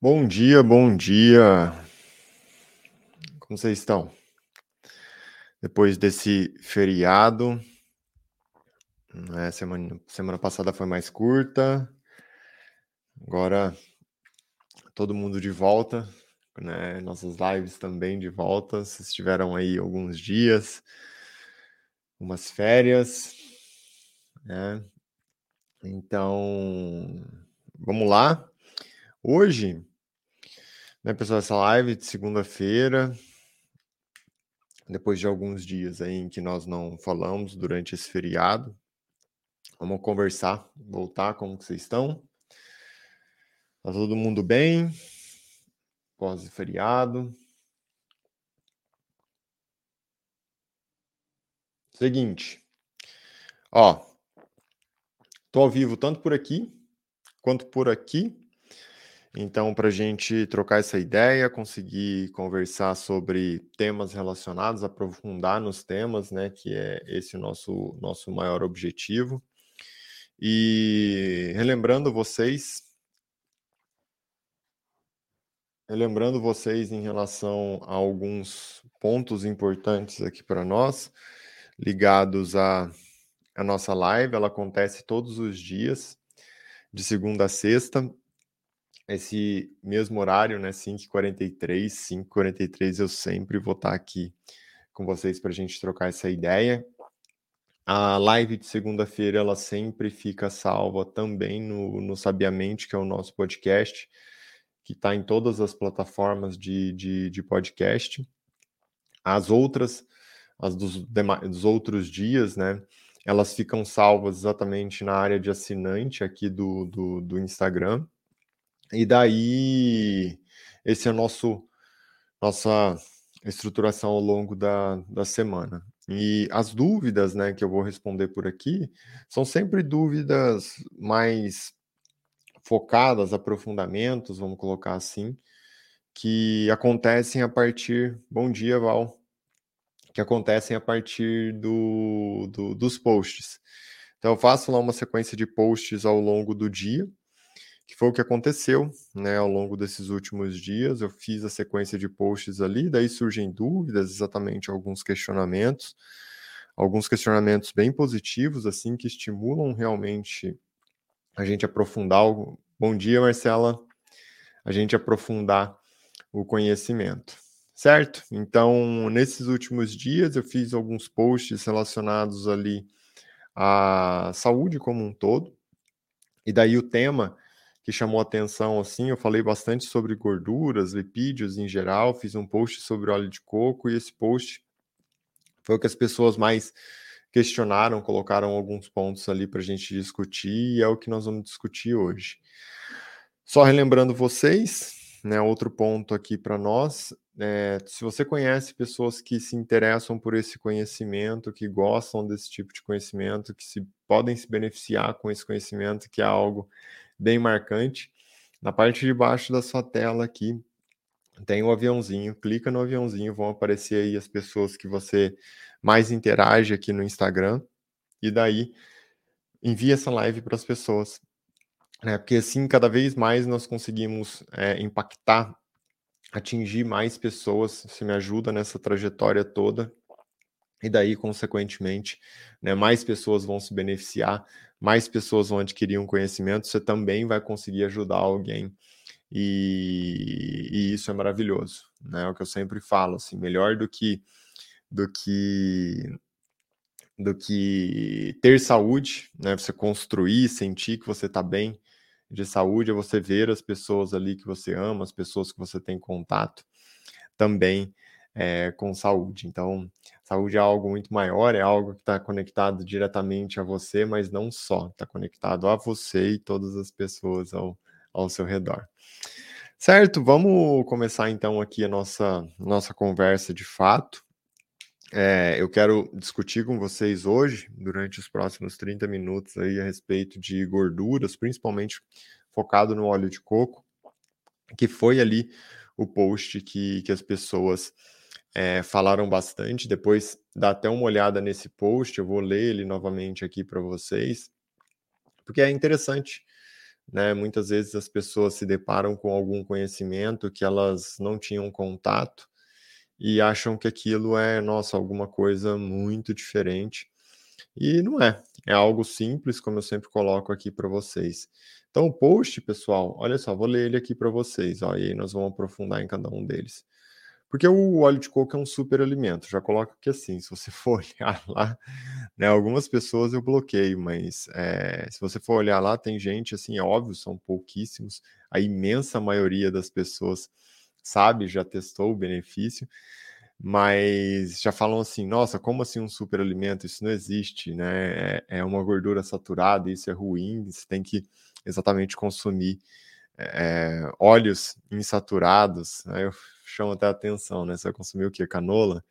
Bom dia, bom dia. Como vocês estão? Depois desse feriado, né, semana, semana passada foi mais curta, agora todo mundo de volta, né? Nossas lives também de volta. Vocês tiveram aí alguns dias, umas férias, né? Então, vamos lá. Hoje, né, pessoal, essa live de segunda-feira, depois de alguns dias aí em que nós não falamos durante esse feriado, vamos conversar, voltar, como que vocês estão? Tá todo mundo bem? Pós-feriado. Seguinte, ó, tô ao vivo tanto por aqui quanto por aqui. Então, para a gente trocar essa ideia, conseguir conversar sobre temas relacionados, aprofundar nos temas, né? Que é esse o nosso, nosso maior objetivo. E relembrando vocês, relembrando vocês em relação a alguns pontos importantes aqui para nós, ligados à, à nossa live, ela acontece todos os dias de segunda a sexta, esse mesmo horário, né, 5h43, 5h43 eu sempre vou estar aqui com vocês para a gente trocar essa ideia. A live de segunda-feira, ela sempre fica salva também no, no Sabiamente, que é o nosso podcast, que está em todas as plataformas de, de, de podcast. As outras, as dos, dos outros dias, né, elas ficam salvas exatamente na área de assinante aqui do, do, do Instagram. E daí, esse é o nosso nossa estruturação ao longo da, da semana. E as dúvidas, né, que eu vou responder por aqui, são sempre dúvidas mais focadas, aprofundamentos, vamos colocar assim, que acontecem a partir. Bom dia, Val que acontecem a partir do, do, dos posts. Então, eu faço lá uma sequência de posts ao longo do dia, que foi o que aconteceu né, ao longo desses últimos dias. Eu fiz a sequência de posts ali, daí surgem dúvidas, exatamente alguns questionamentos, alguns questionamentos bem positivos, assim, que estimulam realmente a gente aprofundar. O... Bom dia, Marcela. A gente aprofundar o conhecimento certo? Então, nesses últimos dias, eu fiz alguns posts relacionados ali à saúde como um todo, e daí o tema que chamou atenção, assim, eu falei bastante sobre gorduras, lipídios em geral, fiz um post sobre óleo de coco, e esse post foi o que as pessoas mais questionaram, colocaram alguns pontos ali para a gente discutir, e é o que nós vamos discutir hoje. Só relembrando vocês, né, outro ponto aqui para nós, é, se você conhece pessoas que se interessam por esse conhecimento, que gostam desse tipo de conhecimento, que se podem se beneficiar com esse conhecimento, que é algo bem marcante, na parte de baixo da sua tela aqui tem o um aviãozinho, clica no aviãozinho, vão aparecer aí as pessoas que você mais interage aqui no Instagram, e daí envia essa live para as pessoas. Né? Porque assim, cada vez mais nós conseguimos é, impactar atingir mais pessoas, se me ajuda nessa trajetória toda. E daí, consequentemente, né, mais pessoas vão se beneficiar, mais pessoas vão adquirir um conhecimento, você também vai conseguir ajudar alguém. E, e isso é maravilhoso, né? É o que eu sempre falo, assim, melhor do que do que do que ter saúde, né? Você construir, sentir que você está bem, de saúde é você ver as pessoas ali que você ama, as pessoas que você tem contato também é, com saúde. Então, saúde é algo muito maior, é algo que está conectado diretamente a você, mas não só, está conectado a você e todas as pessoas ao, ao seu redor. Certo, vamos começar então aqui a nossa, nossa conversa de fato. É, eu quero discutir com vocês hoje, durante os próximos 30 minutos, aí, a respeito de gorduras, principalmente focado no óleo de coco, que foi ali o post que, que as pessoas é, falaram bastante. Depois dá até uma olhada nesse post, eu vou ler ele novamente aqui para vocês, porque é interessante né? Muitas vezes as pessoas se deparam com algum conhecimento que elas não tinham contato e acham que aquilo é, nossa, alguma coisa muito diferente. E não é. É algo simples, como eu sempre coloco aqui para vocês. Então, o post, pessoal, olha só, vou ler ele aqui para vocês, ó, e aí nós vamos aprofundar em cada um deles. Porque o óleo de coco é um super alimento. Já coloco aqui assim, se você for olhar lá, né, algumas pessoas eu bloqueio, mas é, se você for olhar lá, tem gente, assim, é óbvio, são pouquíssimos. A imensa maioria das pessoas sabe, já testou o benefício, mas já falam assim, nossa, como assim um superalimento? Isso não existe, né? É, é uma gordura saturada, isso é ruim, você tem que exatamente consumir é, óleos insaturados, aí eu chamo até atenção, né? Você vai consumir o que? Canola?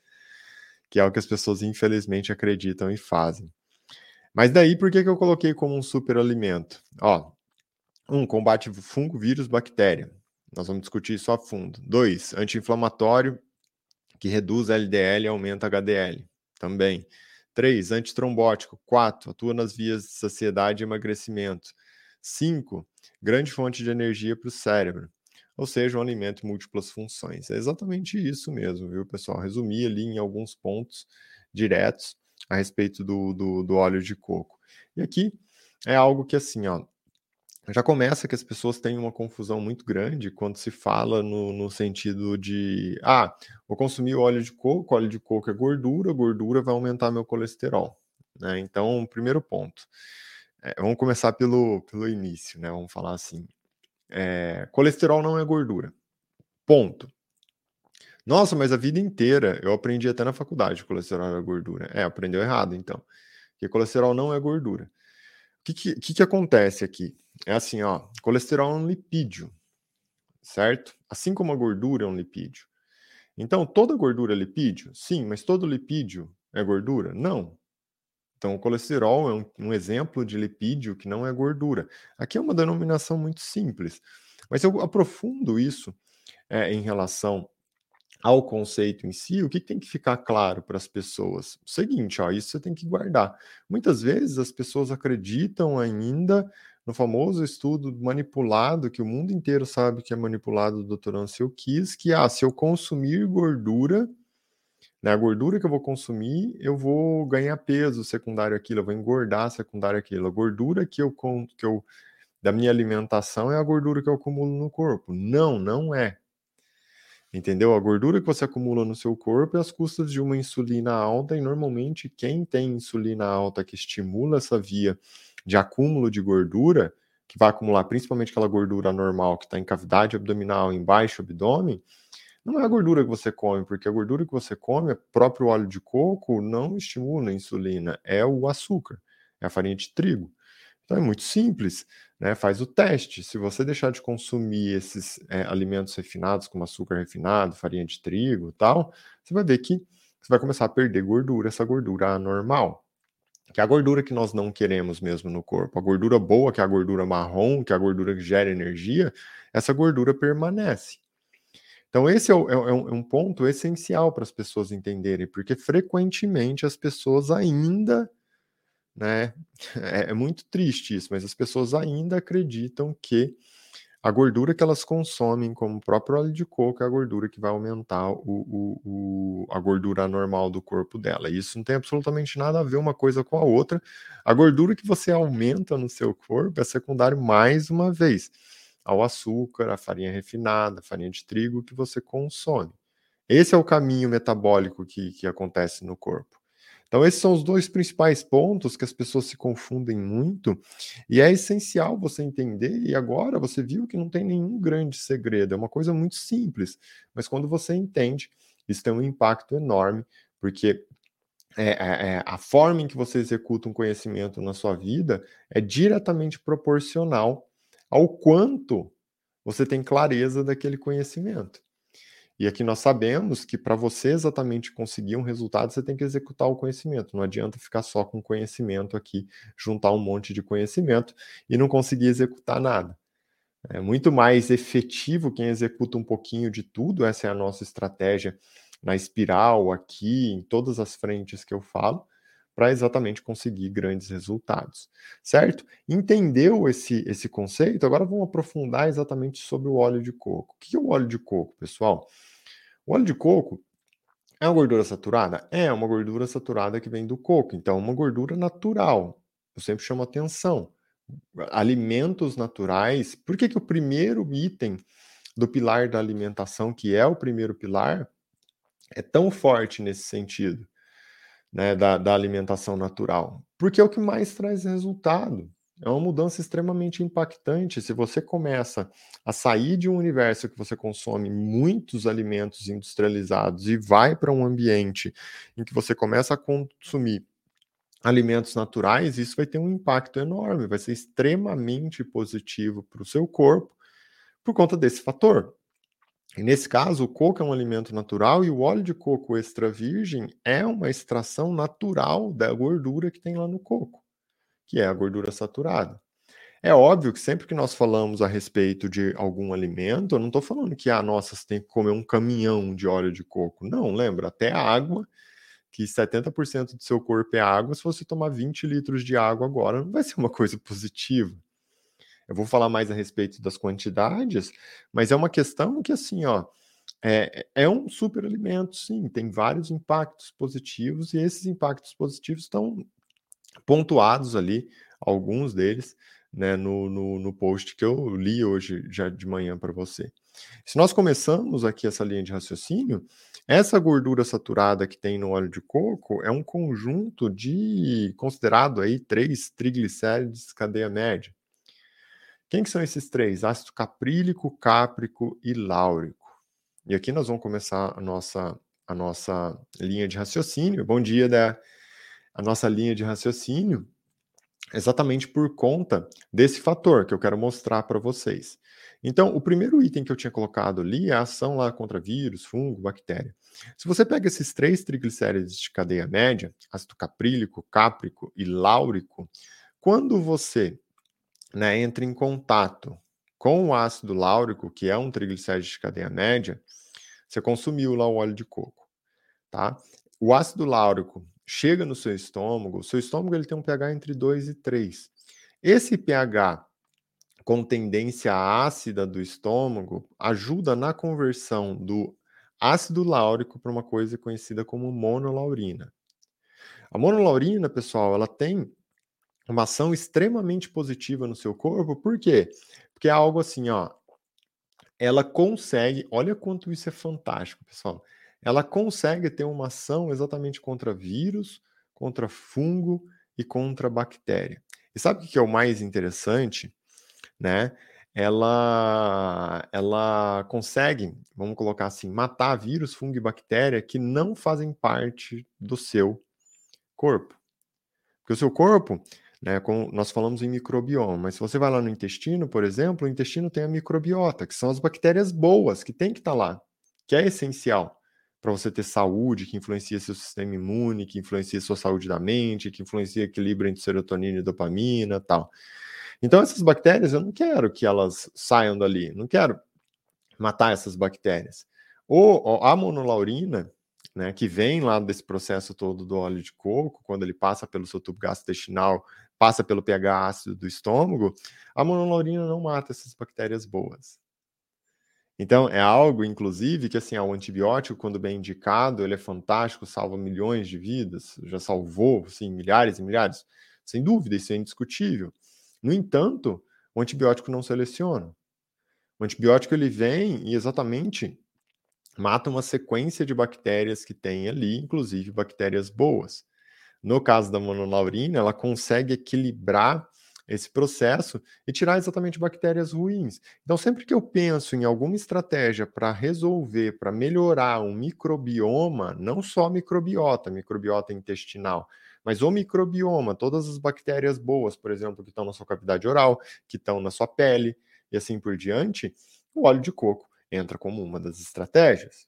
Que é o que as pessoas infelizmente acreditam e fazem. Mas daí, por que, que eu coloquei como um superalimento? Ó, um, combate fungo, vírus, bactéria. Nós vamos discutir isso a fundo. Dois, anti-inflamatório, que reduz LDL e aumenta HDL. Também. Três, antitrombótico. Quatro, atua nas vias de saciedade e emagrecimento. Cinco, grande fonte de energia para o cérebro. Ou seja, um alimento múltiplas funções. É exatamente isso mesmo, viu, pessoal? Resumi ali em alguns pontos diretos a respeito do, do, do óleo de coco. E aqui é algo que, assim, ó, já começa que as pessoas têm uma confusão muito grande quando se fala no, no sentido de ah, vou consumir óleo de coco, óleo de coco é gordura, gordura vai aumentar meu colesterol. Né? Então, primeiro ponto. É, vamos começar pelo, pelo início, né? Vamos falar assim. É, colesterol não é gordura. Ponto. Nossa, mas a vida inteira eu aprendi até na faculdade que colesterol é gordura. É, aprendeu errado, então. Que colesterol não é gordura. O que, que, que acontece aqui? É assim, ó, colesterol é um lipídio, certo? Assim como a gordura é um lipídio. Então, toda gordura é lipídio? Sim, mas todo lipídio é gordura? Não. Então, o colesterol é um, um, exemplo de lipídio que não é gordura. Aqui é uma denominação muito simples, mas eu aprofundo isso é, em relação ao conceito em si, o que tem que ficar claro para as pessoas? O seguinte, ó, isso você tem que guardar. Muitas vezes as pessoas acreditam ainda no famoso estudo manipulado, que o mundo inteiro sabe que é manipulado do Dr. Ansel Keys, que ah, se eu consumir gordura, né, a gordura que eu vou consumir, eu vou ganhar peso secundário aquilo, eu vou engordar secundário aquilo. A gordura que eu, que eu da minha alimentação é a gordura que eu acumulo no corpo. Não, não é. Entendeu? A gordura que você acumula no seu corpo é as custas de uma insulina alta, e normalmente quem tem insulina alta que estimula essa via de acúmulo de gordura, que vai acumular principalmente aquela gordura normal que está em cavidade abdominal, em baixo abdômen, não é a gordura que você come, porque a gordura que você come, o próprio óleo de coco, não estimula a insulina, é o açúcar, é a farinha de trigo. Então é muito simples, né? Faz o teste. Se você deixar de consumir esses é, alimentos refinados, como açúcar refinado, farinha de trigo tal, você vai ver que você vai começar a perder gordura, essa gordura anormal que é a gordura que nós não queremos mesmo no corpo. A gordura boa, que é a gordura marrom, que é a gordura que gera energia, essa gordura permanece. Então, esse é, é, é, um, é um, ponto essencial para as pessoas entenderem, porque frequentemente as pessoas ainda, né, é, é muito triste isso, mas as pessoas ainda acreditam que a gordura que elas consomem, como o próprio óleo de coco, é a gordura que vai aumentar o, o, o, a gordura normal do corpo dela. Isso não tem absolutamente nada a ver uma coisa com a outra. A gordura que você aumenta no seu corpo é secundário, mais uma vez, ao açúcar, à farinha refinada, à farinha de trigo que você consome. Esse é o caminho metabólico que, que acontece no corpo. Então, esses são os dois principais pontos que as pessoas se confundem muito, e é essencial você entender. E agora você viu que não tem nenhum grande segredo, é uma coisa muito simples, mas quando você entende, isso tem um impacto enorme, porque é, é, é a forma em que você executa um conhecimento na sua vida é diretamente proporcional ao quanto você tem clareza daquele conhecimento. E aqui nós sabemos que para você exatamente conseguir um resultado, você tem que executar o conhecimento. Não adianta ficar só com conhecimento aqui, juntar um monte de conhecimento e não conseguir executar nada. É muito mais efetivo quem executa um pouquinho de tudo, essa é a nossa estratégia na espiral, aqui, em todas as frentes que eu falo, para exatamente conseguir grandes resultados, certo? Entendeu esse, esse conceito? Agora vamos aprofundar exatamente sobre o óleo de coco. O que é o óleo de coco, pessoal? O óleo de coco é uma gordura saturada? É uma gordura saturada que vem do coco, então é uma gordura natural. Eu sempre chamo atenção. Alimentos naturais. Por que, que o primeiro item do pilar da alimentação, que é o primeiro pilar, é tão forte nesse sentido? Né, da, da alimentação natural, porque é o que mais traz resultado. É uma mudança extremamente impactante. Se você começa a sair de um universo que você consome muitos alimentos industrializados e vai para um ambiente em que você começa a consumir alimentos naturais, isso vai ter um impacto enorme, vai ser extremamente positivo para o seu corpo por conta desse fator. E nesse caso, o coco é um alimento natural e o óleo de coco extra virgem é uma extração natural da gordura que tem lá no coco, que é a gordura saturada. É óbvio que sempre que nós falamos a respeito de algum alimento, eu não estou falando que, ah, nossa, você tem que comer um caminhão de óleo de coco. Não, lembra, até a água, que 70% do seu corpo é água, se você tomar 20 litros de água agora, não vai ser uma coisa positiva. Eu vou falar mais a respeito das quantidades, mas é uma questão que, assim, ó, é, é um superalimento, sim, tem vários impactos positivos, e esses impactos positivos estão pontuados ali, alguns deles, né, no, no, no post que eu li hoje, já de manhã para você. Se nós começamos aqui essa linha de raciocínio, essa gordura saturada que tem no óleo de coco é um conjunto de, considerado aí, três triglicérides cadeia média. Quem que são esses três? Ácido caprílico, cáprico e láurico. E aqui nós vamos começar a nossa, a nossa linha de raciocínio. Bom dia, Dé. A nossa linha de raciocínio exatamente por conta desse fator que eu quero mostrar para vocês. Então, o primeiro item que eu tinha colocado ali é a ação lá contra vírus, fungo, bactéria. Se você pega esses três triglicérides de cadeia média, ácido caprílico, cáprico e láurico, quando você né, entra em contato com o ácido láurico, que é um triglicéride de cadeia média, você consumiu lá o óleo de coco, tá? O ácido láurico chega no seu estômago, o seu estômago ele tem um pH entre 2 e 3. Esse pH com tendência ácida do estômago ajuda na conversão do ácido láurico para uma coisa conhecida como monolaurina. A monolaurina, pessoal, ela tem uma ação extremamente positiva no seu corpo. Por quê? Porque é algo assim, ó. Ela consegue, olha quanto isso é fantástico, pessoal. Ela consegue ter uma ação exatamente contra vírus, contra fungo e contra bactéria. E sabe o que é o mais interessante, né? Ela, ela consegue, vamos colocar assim, matar vírus, fungo e bactéria que não fazem parte do seu corpo. Porque o seu corpo, né? Como nós falamos em microbioma, mas se você vai lá no intestino, por exemplo, o intestino tem a microbiota, que são as bactérias boas, que tem que estar tá lá, que é essencial para você ter saúde, que influencia seu sistema imune, que influencia sua saúde da mente, que influencia equilíbrio entre serotonina e dopamina, tal. Então essas bactérias eu não quero que elas saiam dali, não quero matar essas bactérias. Ou a monolaurina, né, que vem lá desse processo todo do óleo de coco, quando ele passa pelo seu tubo gastrointestinal passa pelo pH ácido do estômago, a monolaurina não mata essas bactérias boas. Então, é algo, inclusive, que assim, o antibiótico, quando bem indicado, ele é fantástico, salva milhões de vidas, já salvou, assim, milhares e milhares, sem dúvida, isso é indiscutível. No entanto, o antibiótico não seleciona. O antibiótico, ele vem e exatamente mata uma sequência de bactérias que tem ali, inclusive bactérias boas. No caso da monolaurina, ela consegue equilibrar esse processo e tirar exatamente bactérias ruins. Então, sempre que eu penso em alguma estratégia para resolver, para melhorar um microbioma, não só microbiota, microbiota intestinal, mas o microbioma, todas as bactérias boas, por exemplo, que estão na sua cavidade oral, que estão na sua pele e assim por diante, o óleo de coco entra como uma das estratégias.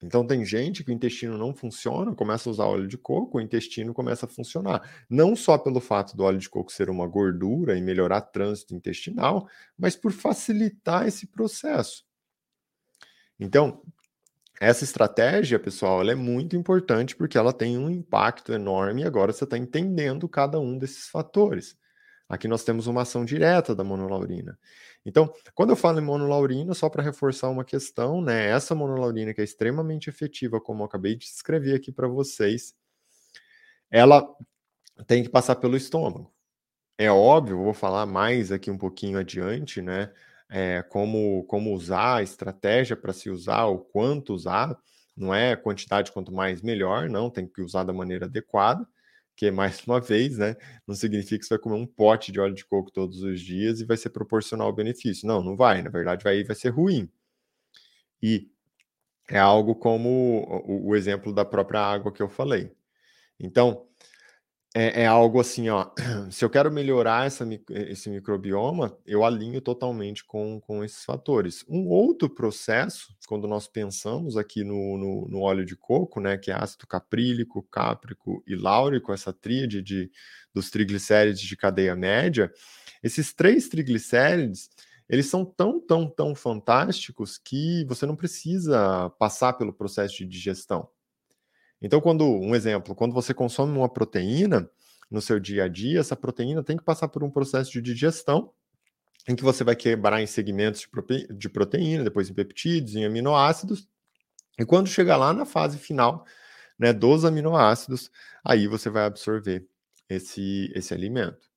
Então tem gente que o intestino não funciona, começa a usar óleo de coco, o intestino começa a funcionar. Não só pelo fato do óleo de coco ser uma gordura e melhorar trânsito intestinal, mas por facilitar esse processo. Então, essa estratégia, pessoal, é muito importante porque ela tem um impacto enorme e agora você está entendendo cada um desses fatores. Aqui nós temos uma ação direta da monolaurina. Então, quando eu falo em monolaurina, só para reforçar uma questão, né? Essa monolaurina que é extremamente efetiva, como eu acabei de descrever aqui para vocês, ela tem que passar pelo estômago. É óbvio, vou falar mais aqui um pouquinho adiante, né? é, como, como usar, a estratégia para se usar, o quanto usar, não é quantidade quanto mais melhor, não, tem que usar da maneira adequada, que mais uma vez, né, não significa que você vai comer um pote de óleo de coco todos os dias e vai ser proporcional ao benefício. Não, não vai, na verdade vai, vai ser ruim. E é algo como o, o exemplo da própria água que eu falei. Então, é, é, algo assim, ó. Se eu quero melhorar essa, esse microbioma, eu alinho totalmente com, com esses fatores. Um outro processo, quando nós pensamos aqui no, no, no óleo de coco, né, que é ácido caprílico, cáprico e láurico, essa tríade de, dos triglicérides de cadeia média, esses três triglicérides, eles são tão, tão, tão fantásticos que você não precisa passar pelo processo de digestão. Então, quando um exemplo, quando você consome uma proteína no seu dia a dia, essa proteína tem que passar por um processo de digestão em que você vai quebrar em segmentos de, prote... de proteína, depois em peptídeos, em aminoácidos, e quando chegar lá na fase final, né, dos aminoácidos, aí você vai absorver esse, esse alimento.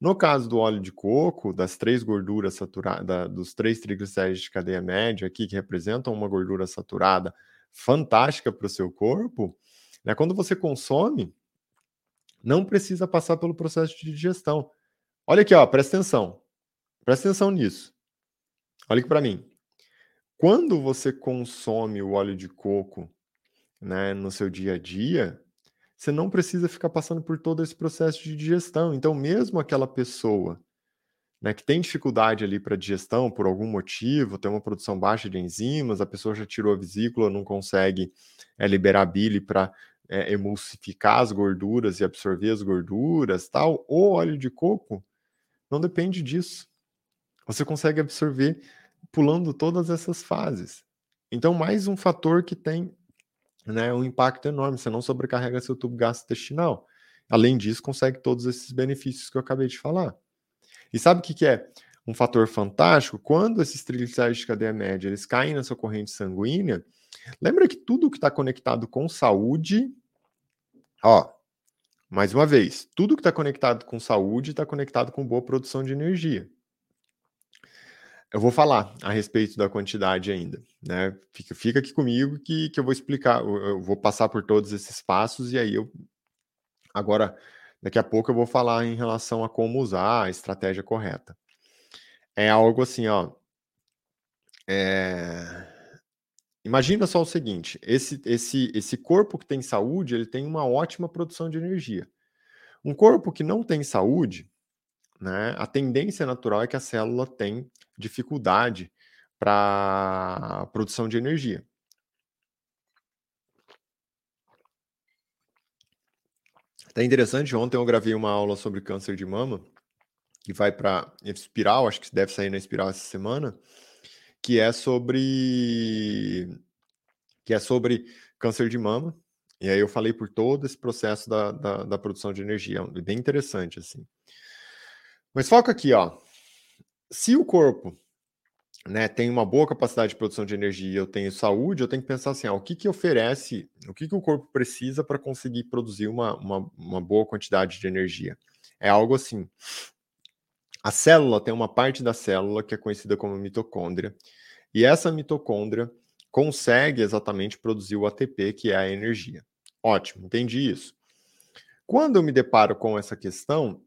No caso do óleo de coco, das três gorduras saturadas, dos três triglicéridos de cadeia média aqui, que representam uma gordura saturada fantástica para o seu corpo, né? Quando você consome, não precisa passar pelo processo de digestão. Olha aqui, ó, presta atenção. Presta atenção nisso. Olha aqui para mim. Quando você consome o óleo de coco né, no seu dia a dia, você não precisa ficar passando por todo esse processo de digestão. Então, mesmo aquela pessoa né, que tem dificuldade ali para digestão por algum motivo, tem uma produção baixa de enzimas, a pessoa já tirou a vesícula, não consegue é, liberar bile para é, emulsificar as gorduras e absorver as gorduras, tal, o óleo de coco não depende disso. Você consegue absorver pulando todas essas fases. Então, mais um fator que tem né, um impacto enorme. Você não sobrecarrega seu tubo gastrointestinal. Além disso, consegue todos esses benefícios que eu acabei de falar. E sabe o que, que é um fator fantástico? Quando esses triglicéridos de cadeia média eles caem na sua corrente sanguínea, Lembra que tudo que está conectado com saúde, ó, mais uma vez, tudo que está conectado com saúde está conectado com boa produção de energia. Eu vou falar a respeito da quantidade ainda, né? Fica, fica aqui comigo que, que eu vou explicar, eu vou passar por todos esses passos e aí eu agora daqui a pouco eu vou falar em relação a como usar a estratégia correta. É algo assim, ó. É Imagina só o seguinte: esse, esse, esse corpo que tem saúde, ele tem uma ótima produção de energia. Um corpo que não tem saúde, né, a tendência natural é que a célula tem dificuldade para produção de energia. Até interessante, ontem eu gravei uma aula sobre câncer de mama, que vai para espiral, acho que deve sair na espiral essa semana que é sobre que é sobre câncer de mama. E aí eu falei por todo esse processo da, da, da produção de energia, é bem interessante assim. Mas foca aqui, ó. Se o corpo né, tem uma boa capacidade de produção de energia, eu tenho saúde, eu tenho que pensar assim, ó, o que que oferece, o que que o corpo precisa para conseguir produzir uma, uma, uma boa quantidade de energia? É algo assim, a célula tem uma parte da célula que é conhecida como mitocôndria, e essa mitocôndria consegue exatamente produzir o ATP, que é a energia. Ótimo, entendi isso. Quando eu me deparo com essa questão,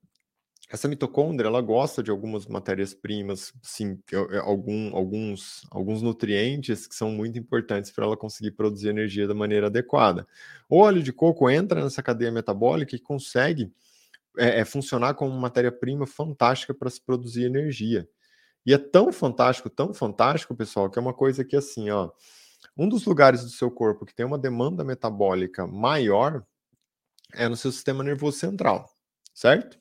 essa mitocôndria ela gosta de algumas matérias-primas, sim, algum, alguns, alguns nutrientes que são muito importantes para ela conseguir produzir energia da maneira adequada. O óleo de coco entra nessa cadeia metabólica e consegue é, é funcionar como matéria-prima fantástica para se produzir energia. E é tão fantástico, tão fantástico, pessoal, que é uma coisa que assim, ó, um dos lugares do seu corpo que tem uma demanda metabólica maior é no seu sistema nervoso central, certo?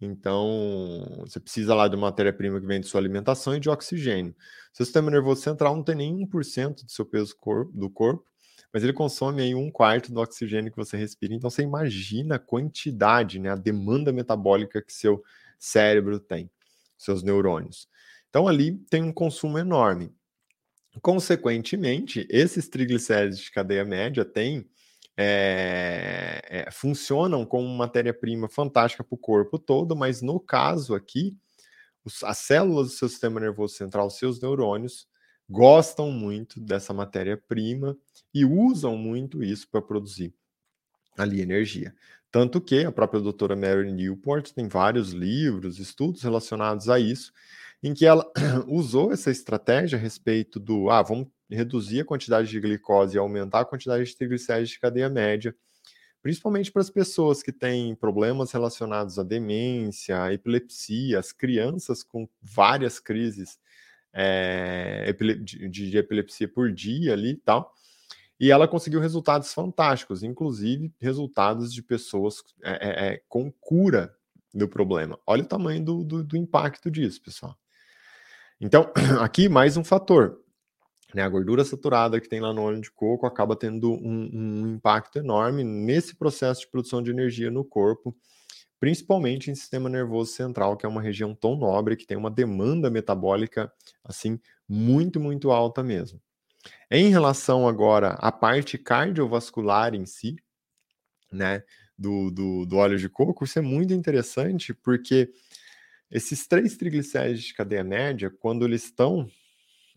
Então, você precisa lá de matéria-prima que vem de sua alimentação e de oxigênio. Seu sistema nervoso central não tem nem 1% do seu peso corpo, do corpo, mas ele consome aí um quarto do oxigênio que você respira. Então, você imagina a quantidade, né, a demanda metabólica que seu cérebro tem, seus neurônios. Então, ali tem um consumo enorme. Consequentemente, esses triglicéridos de cadeia média têm é, é, funcionam como matéria-prima fantástica para o corpo todo, mas no caso aqui, os, as células do seu sistema nervoso central, seus neurônios, gostam muito dessa matéria-prima e usam muito isso para produzir ali energia. Tanto que a própria doutora Mary Newport tem vários livros, estudos relacionados a isso, em que ela usou essa estratégia a respeito do, ah, vamos reduzir a quantidade de glicose e aumentar a quantidade de triglicéridos de cadeia média, principalmente para as pessoas que têm problemas relacionados à demência, à epilepsia, as crianças com várias crises é, de, de, epilepsia por dia ali e tal. E ela conseguiu resultados fantásticos, inclusive resultados de pessoas é, é, com cura do problema. Olha o tamanho do, do, do impacto disso, pessoal. Então, aqui mais um fator. Né, a gordura saturada que tem lá no óleo de coco acaba tendo um, um, impacto enorme nesse processo de produção de energia no corpo, principalmente em sistema nervoso central, que é uma região tão nobre que tem uma demanda metabólica assim muito, muito alta mesmo. Em relação agora à parte cardiovascular em si, né, do, do, do óleo de coco, isso é muito interessante porque esses três triglicéridos de cadeia média, quando eles estão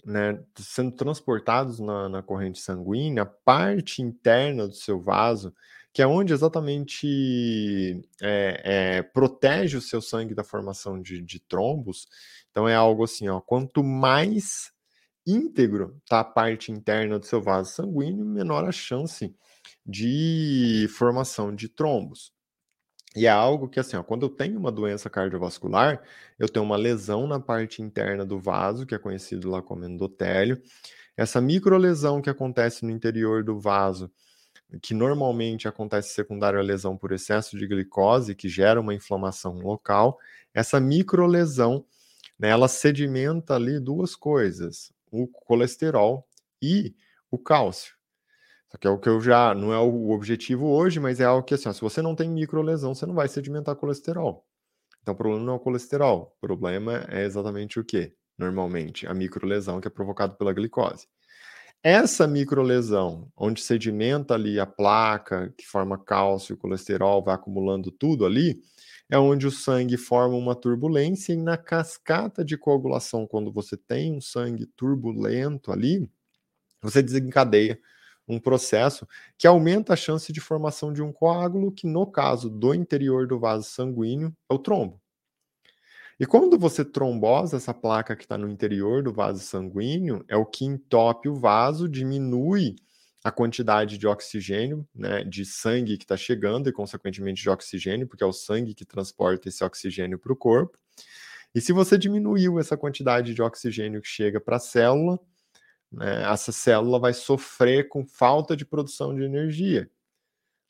né, sendo transportados na, na, corrente sanguínea, a parte interna do seu vaso, que é onde exatamente é, é, protege o seu sangue da formação de, de, trombos. Então é algo assim, ó, quanto mais íntegro está a parte interna do seu vaso sanguíneo, menor a chance de formação de trombos. E é algo que, assim, ó, quando eu tenho uma doença cardiovascular, eu tenho uma lesão na parte interna do vaso, que é conhecido lá como endotélio. Essa microlesão que acontece no interior do vaso, que normalmente acontece secundário à lesão por excesso de glicose, que gera uma inflamação local, essa microlesão, né, ela sedimenta ali duas coisas, o colesterol e o cálcio. Só que é o que eu já. Não é o objetivo hoje, mas é algo que, assim, ó, se você não tem microlesão, você não vai sedimentar colesterol. Então, o problema não é o colesterol. O problema é exatamente o quê? Normalmente, a microlesão que é provocada pela glicose. Essa microlesão, onde sedimenta ali a placa, que forma cálcio, colesterol, vai acumulando tudo ali, é onde o sangue forma uma turbulência e na cascata de coagulação, quando você tem um sangue turbulento ali, você desencadeia um processo que aumenta a chance de formação de um coágulo, que no caso do interior do vaso sanguíneo é o trombo. E quando você trombosa essa placa que está no interior do vaso sanguíneo, é o que entope o vaso, diminui a quantidade de oxigênio, né, de sangue que está chegando e, consequentemente, de oxigênio, porque é o sangue que transporta esse oxigênio para o corpo. E se você diminuiu essa quantidade de oxigênio que chega para a célula, né, essa célula vai sofrer com falta de produção de energia.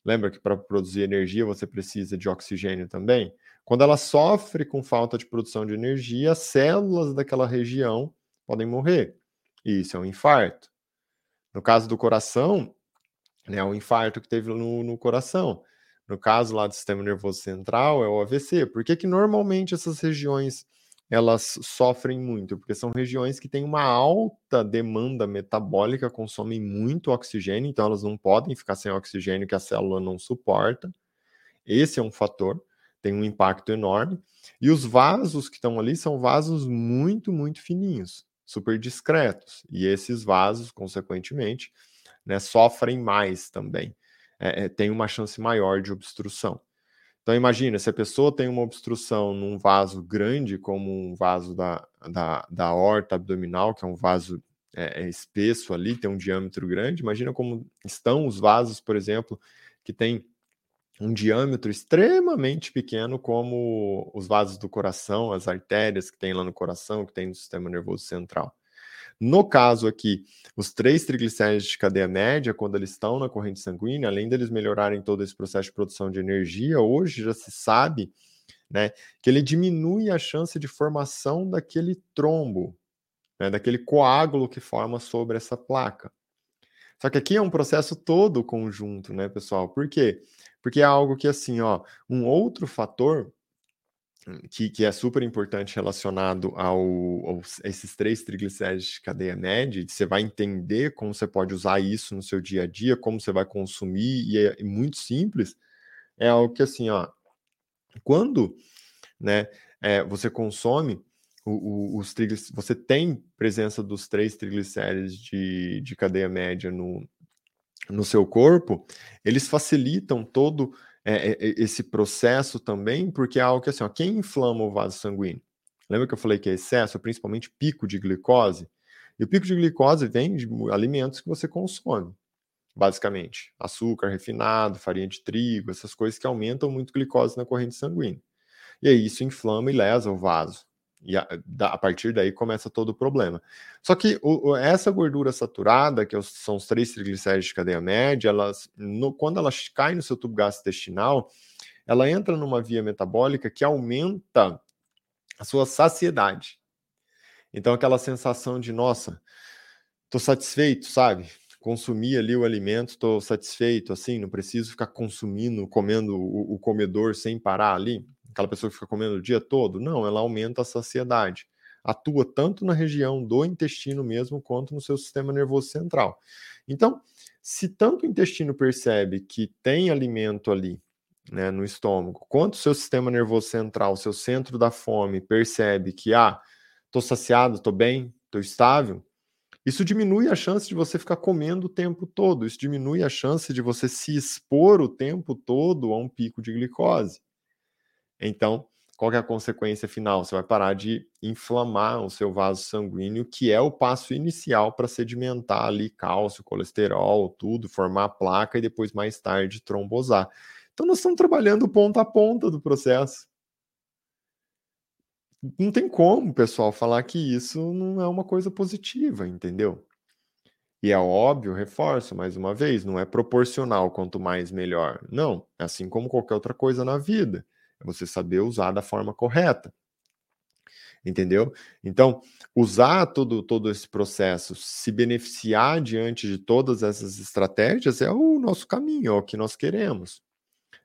Lembra que para produzir energia você precisa de oxigênio também? Quando ela sofre com falta de produção de energia, as células daquela região podem morrer. E isso é um infarto. No caso do coração, né, é um infarto que teve no, no coração. No caso lá do sistema nervoso central, é o AVC. Por que, que normalmente essas regiões elas sofrem muito, porque são regiões que têm uma alta demanda metabólica, consomem muito oxigênio, então elas não podem ficar sem oxigênio que a célula não suporta. Esse é um fator, tem um impacto enorme. E os vasos que estão ali são vasos muito, muito fininhos, super discretos. E esses vasos, consequentemente, né, sofrem mais também. É, é, tem uma chance maior de obstrução. Então, imagina, se a pessoa tem uma obstrução num vaso grande, como um vaso da, da, da horta abdominal, que é um vaso é, é, espesso ali, tem um diâmetro grande, imagina como estão os vasos, por exemplo, que tem um diâmetro extremamente pequeno, como os vasos do coração, as artérias que tem lá no coração, que tem no sistema nervoso central. No caso aqui, os três triglicéridos de cadeia média, quando eles estão na corrente sanguínea, além deles melhorarem todo esse processo de produção de energia, hoje já se sabe né? Que ele diminui a chance de formação daquele trombo, né? daquele coágulo que forma sobre essa placa. Só que aqui é um processo todo conjunto, né, pessoal? Por quê? Porque é algo que, assim, ó, um outro fator que, que é super importante relacionado ao, esses três triglicéridos de cadeia média, você vai entender como você pode usar isso no seu dia a dia, como você vai consumir, e é, é muito simples, é algo que assim, ó, quando né, é, você consome o, o, os triglicéridos, você tem presença dos três triglicéridos de, de cadeia média no, no seu corpo, eles facilitam todo é, é, esse processo também, porque é algo que assim, ó, quem inflama o vaso sanguíneo? Lembra que eu falei que é excesso, principalmente pico de glicose? E o pico de glicose vem de alimentos que você consome, basicamente. Açúcar refinado, farinha de trigo, essas coisas que aumentam muito glicose na corrente sanguínea. E aí isso inflama e lesa o vaso. E a, a, partir daí começa todo o problema. Só que o, essa gordura saturada, que são os três triglicéridos de cadeia média, elas, no, quando elas caem no seu tubo gastrointestinal, ela entra numa via metabólica que aumenta a sua saciedade. Então, aquela sensação de, nossa, tô satisfeito, sabe? Consumi ali o alimento, tô satisfeito, assim, não preciso ficar consumindo, comendo o, o comedor sem parar ali aquela pessoa que fica comendo o dia todo? Não, ela aumenta a saciedade. Atua tanto na região do intestino mesmo, quanto no seu sistema nervoso central. Então, se tanto o intestino percebe que tem alimento ali, né, no estômago, quanto o seu sistema nervoso central, seu centro da fome, percebe que, ah, tô saciado, tô bem, tô estável, isso diminui a chance de você ficar comendo o tempo todo, isso diminui a chance de você se expor o tempo todo a um pico de glicose. Então, qual é a consequência final? Você vai parar de inflamar o seu vaso sanguíneo, que é o passo inicial para sedimentar ali cálcio, colesterol, tudo, formar placa e depois mais tarde trombosar. Então nós estamos trabalhando ponta a ponta do processo. Não tem como, pessoal, falar que isso não é uma coisa positiva, entendeu? E é óbvio, reforço mais uma vez, não é proporcional quanto mais melhor. Não, é assim como qualquer outra coisa na vida. É você saber usar da forma correta. Entendeu? Então, usar todo, todo esse processo, se beneficiar diante de todas essas estratégias é o nosso caminho, é o que nós queremos.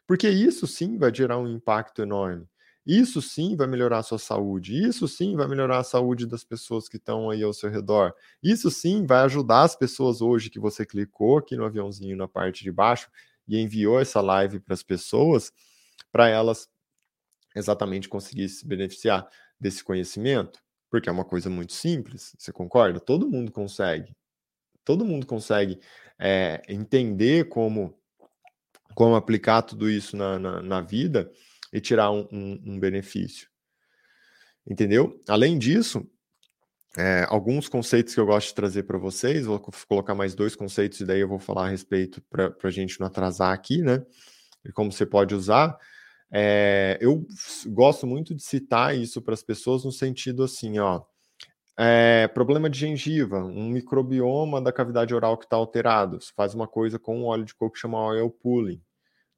Porque isso sim vai gerar um impacto enorme. Isso sim vai melhorar a sua saúde. Isso sim vai melhorar a saúde das pessoas que estão aí ao seu redor. Isso sim vai ajudar as pessoas hoje que você clicou aqui no aviãozinho na parte de baixo e enviou essa live para as pessoas, para elas exatamente conseguir se beneficiar desse conhecimento, porque é uma coisa muito simples, você concorda? Todo mundo consegue. Todo mundo consegue é, entender como, como aplicar tudo isso na, na, na vida e tirar um, um, um, benefício. Entendeu? Além disso, é, alguns conceitos que eu gosto de trazer para vocês, vou colocar mais dois conceitos e daí eu vou falar a respeito para a gente não atrasar aqui, né? E como você pode usar. É, eu gosto muito de citar isso para as pessoas no sentido assim, ó. É, problema de gengiva, um microbioma da cavidade oral que está alterado. Você faz uma coisa com um óleo de coco que chama oil pulling.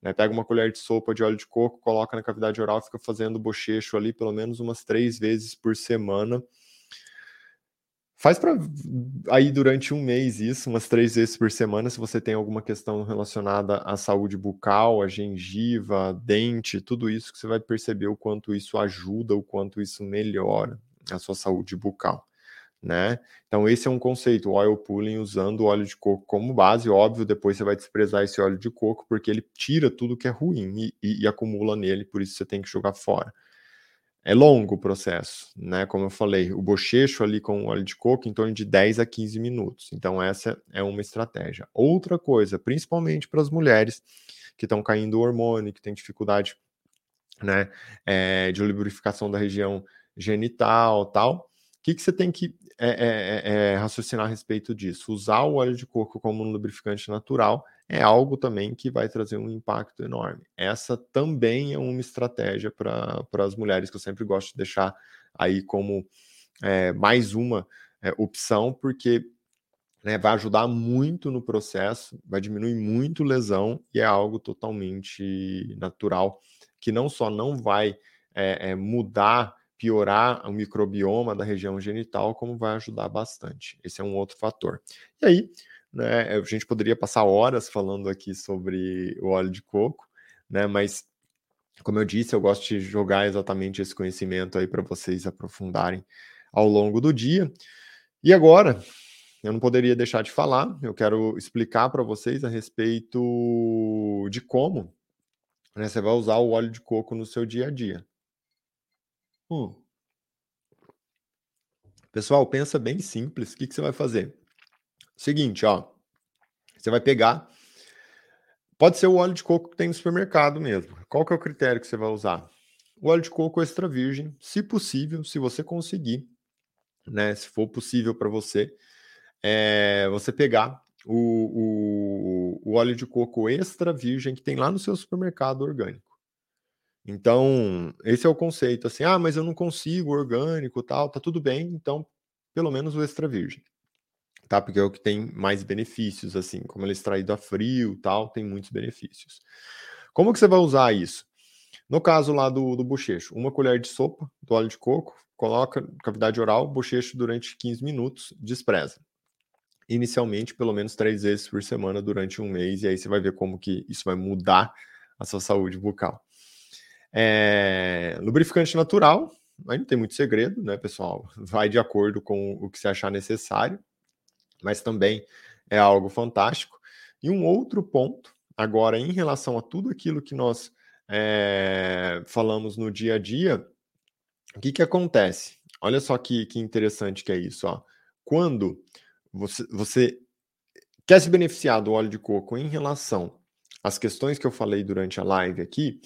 Né? Pega uma colher de sopa de óleo de coco, coloca na cavidade oral, fica fazendo bochecho ali pelo menos umas três vezes por semana Faz para aí durante um mês isso, umas três vezes por semana, se você tem alguma questão relacionada à saúde bucal, à gengiva, dente, tudo isso que você vai perceber o quanto isso ajuda, o quanto isso melhora a sua saúde bucal, né? Então esse é um conceito, oil pulling usando óleo de coco como base, óbvio, depois você vai desprezar esse óleo de coco porque ele tira tudo que é ruim e, e, e acumula nele, por isso você tem que jogar fora. É longo o processo, né? Como eu falei, o bochecho ali com óleo de coco em torno de 10 a 15 minutos. Então, essa é uma estratégia. Outra coisa, principalmente para as mulheres que estão caindo o hormônio, que têm dificuldade né, é, de lubrificação da região genital tal. O que, que você tem que é, é, raciocinar a respeito disso? Usar o óleo de coco como um lubrificante natural é algo também que vai trazer um impacto enorme. Essa também é uma estratégia para as mulheres que eu sempre gosto de deixar aí como é, mais uma é, opção, porque né, vai ajudar muito no processo, vai diminuir muito lesão e é algo totalmente natural que não só não vai é, mudar, piorar o microbioma da região genital, como vai ajudar bastante. Esse é um outro fator. E aí, né, a gente poderia passar horas falando aqui sobre o óleo de coco, né, mas como eu disse, eu gosto de jogar exatamente esse conhecimento aí para vocês aprofundarem ao longo do dia. E agora, eu não poderia deixar de falar, eu quero explicar para vocês a respeito de como né, você vai usar o óleo de coco no seu dia a dia. Hum. Pessoal, pensa bem simples. O que, que você vai fazer? Seguinte, ó. Você vai pegar. Pode ser o óleo de coco que tem no supermercado mesmo. Qual que é o critério que você vai usar? O óleo de coco extra virgem, se possível, se você conseguir, né? Se for possível para você, é, você pegar o, o, o óleo de coco extra virgem que tem lá no seu supermercado orgânico. Então, esse é o conceito, assim, ah, mas eu não consigo orgânico, tal, tá tudo bem, então, pelo menos o extra virgem, tá? Porque é o que tem mais benefícios, assim, como ele é extraído a frio, tal, tem muitos benefícios. Como que você vai usar isso? No caso lá do, do bochecho, uma colher de sopa do óleo de coco, coloca cavidade oral, bochecho durante 15 minutos, despreza inicialmente pelo menos três vezes por semana durante um mês, e aí você vai ver como que isso vai mudar a sua saúde bucal. É, lubrificante natural, aí não tem muito segredo, né, pessoal? Vai de acordo com o que você achar necessário, mas também é algo fantástico. E um outro ponto, agora, em relação a tudo aquilo que nós é, falamos no dia a dia, o que, que acontece? Olha só que, que interessante que é isso, ó. Quando você, você quer se beneficiar do óleo de coco em relação às questões que eu falei durante a live aqui,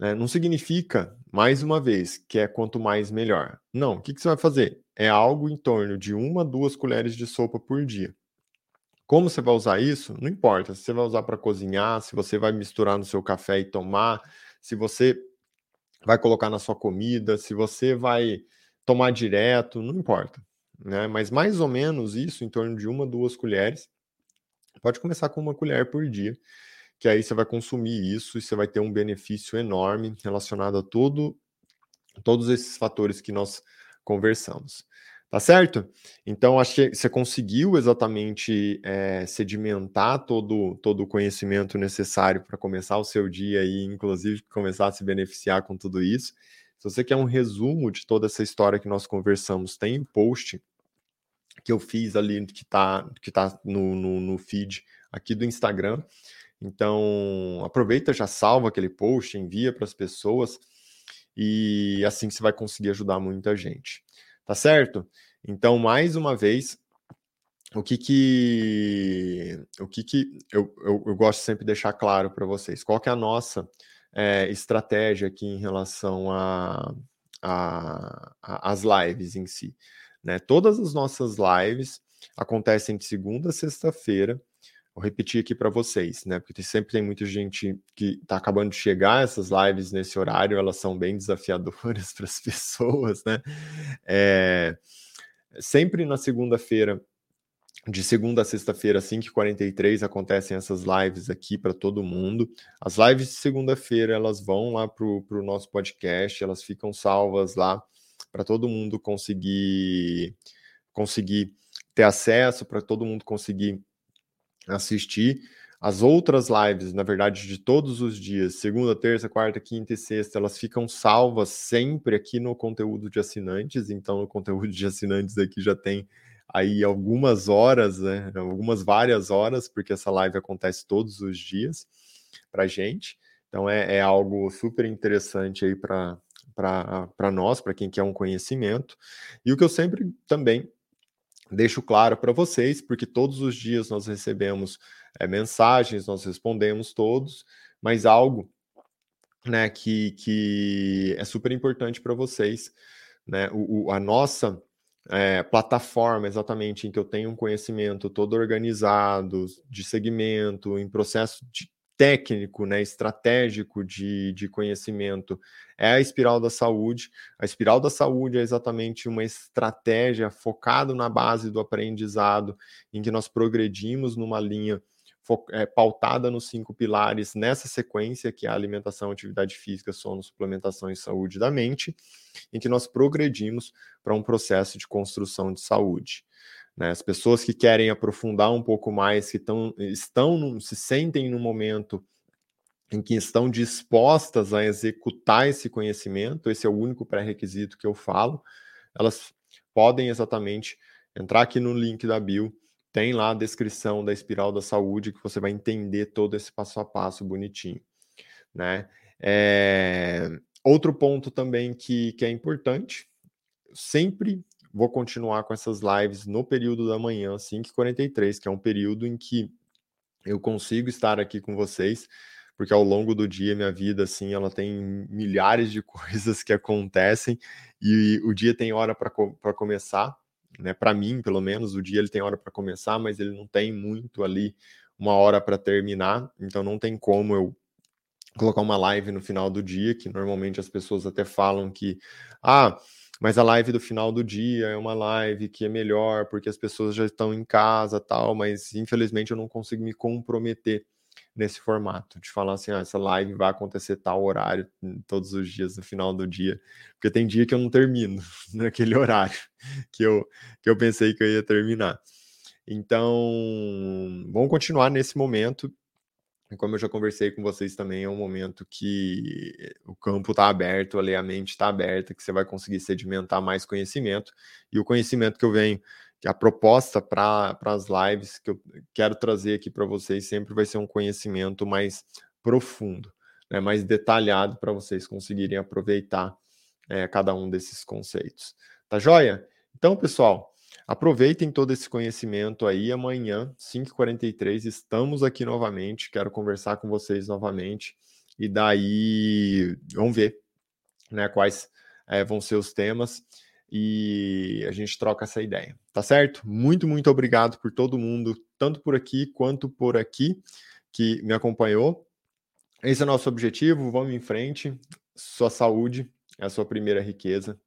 né, não significa, mais uma vez, que é quanto mais melhor. Não, o que, que você vai fazer? É algo em torno de uma, duas colheres de sopa por dia. Como você vai usar isso? Não importa. Se você vai usar para cozinhar, se você vai misturar no seu café e tomar, se você vai colocar na sua comida, se você vai tomar direto, não importa né? Mas mais ou menos isso, em torno de uma, duas colheres. Pode começar com uma colher por dia, que aí você vai consumir isso e você vai ter um benefício enorme relacionado a todo, todos esses fatores que nós conversamos. Tá certo? Então, acho que você conseguiu exatamente é, sedimentar todo, todo o conhecimento necessário para começar o seu dia e, inclusive, começar a se beneficiar com tudo isso. Se você quer um resumo de toda essa história que nós conversamos, tem um post que eu fiz ali, que está que tá no, no, no feed aqui do Instagram. Então, aproveita, já salva aquele post, envia para as pessoas e assim você vai conseguir ajudar muita gente. Tá certo? Então, mais uma vez, o que que o que que eu, eu, eu gosto sempre de deixar claro para vocês? Qual que é a nossa é, estratégia aqui em relação a, a, a, as lives em si? Né? Todas as nossas lives acontecem de segunda a sexta-feira. Vou repetir aqui para vocês, né? Porque sempre tem muita gente que está acabando de chegar. Essas lives nesse horário elas são bem desafiadoras para as pessoas, né? É, sempre na segunda-feira de segunda a sexta-feira, 5h43, acontecem essas lives aqui para todo mundo. As lives de segunda-feira, elas vão lá para o nosso podcast, elas ficam salvas lá para todo mundo conseguir, conseguir ter acesso, para todo mundo conseguir assistir. As outras lives, na verdade, de todos os dias, segunda, terça, quarta, quinta e sexta, elas ficam salvas sempre aqui no conteúdo de assinantes. Então, o conteúdo de assinantes aqui já tem aí algumas horas, né? Algumas várias horas, porque essa live acontece todos os dias para gente. Então é, é, algo super interessante aí para nós, para quem quer um conhecimento. E o que eu sempre também deixo claro para vocês, porque todos os dias nós recebemos é, mensagens, nós respondemos todos, mas algo né, que, que é super importante para vocês, né? O, o, a nossa é, plataforma exatamente em que eu tenho um conhecimento todo organizado, de segmento, em processo de técnico, né, estratégico de, de conhecimento, é a espiral da saúde. A espiral da saúde é exatamente uma estratégia focada na base do aprendizado, em que nós progredimos numa linha é, pautada nos cinco pilares nessa sequência, que é a alimentação, atividade física, sono, suplementação e saúde da mente, em que nós progredimos para um processo de construção de saúde. Né? As pessoas que querem aprofundar um pouco mais, que tão, estão, num, se sentem no momento em que estão dispostas a executar esse conhecimento, esse é o único pré-requisito que eu falo, elas podem exatamente entrar aqui no link da bio tem lá a descrição da espiral da saúde que você vai entender todo esse passo a passo bonitinho, né? É... Outro ponto também que, que é importante, sempre vou continuar com essas lives no período da manhã, 5h43, que é um período em que eu consigo estar aqui com vocês, porque ao longo do dia, minha vida, assim, ela tem milhares de coisas que acontecem e o dia tem hora para começar, né? Para mim, pelo menos, o dia ele tem hora para começar, mas ele não tem muito ali uma hora para terminar, então não tem como eu colocar uma live no final do dia, que normalmente as pessoas até falam que ah, mas a live do final do dia é uma live que é melhor porque as pessoas já estão em casa, tal, mas infelizmente eu não consigo me comprometer nesse formato, de falar assim, ah, essa live vai acontecer tal horário hum, todos os dias no final do dia, porque tem dia que eu não termino naquele horário que eu, que eu pensei que eu ia terminar. Então, vamos continuar nesse momento. Como eu já conversei com vocês também, é um momento que o campo está aberto, a mente está aberta, que você vai conseguir sedimentar mais conhecimento. E o conhecimento que eu venho que a proposta para as lives que eu quero trazer aqui para vocês sempre vai ser um conhecimento mais profundo, né, mais detalhado para vocês conseguirem aproveitar é, cada um desses conceitos. Tá joia? Então, pessoal, aproveitem todo esse conhecimento aí. Amanhã, 5h43, estamos aqui novamente. Quero conversar com vocês novamente. E daí, vamos ver né, quais é, vão ser os temas e a gente troca essa ideia, tá certo? Muito, muito obrigado por todo mundo, tanto por aqui quanto por aqui, que me acompanhou. Esse é o nosso objetivo, vamos em frente. Sua saúde é a sua primeira riqueza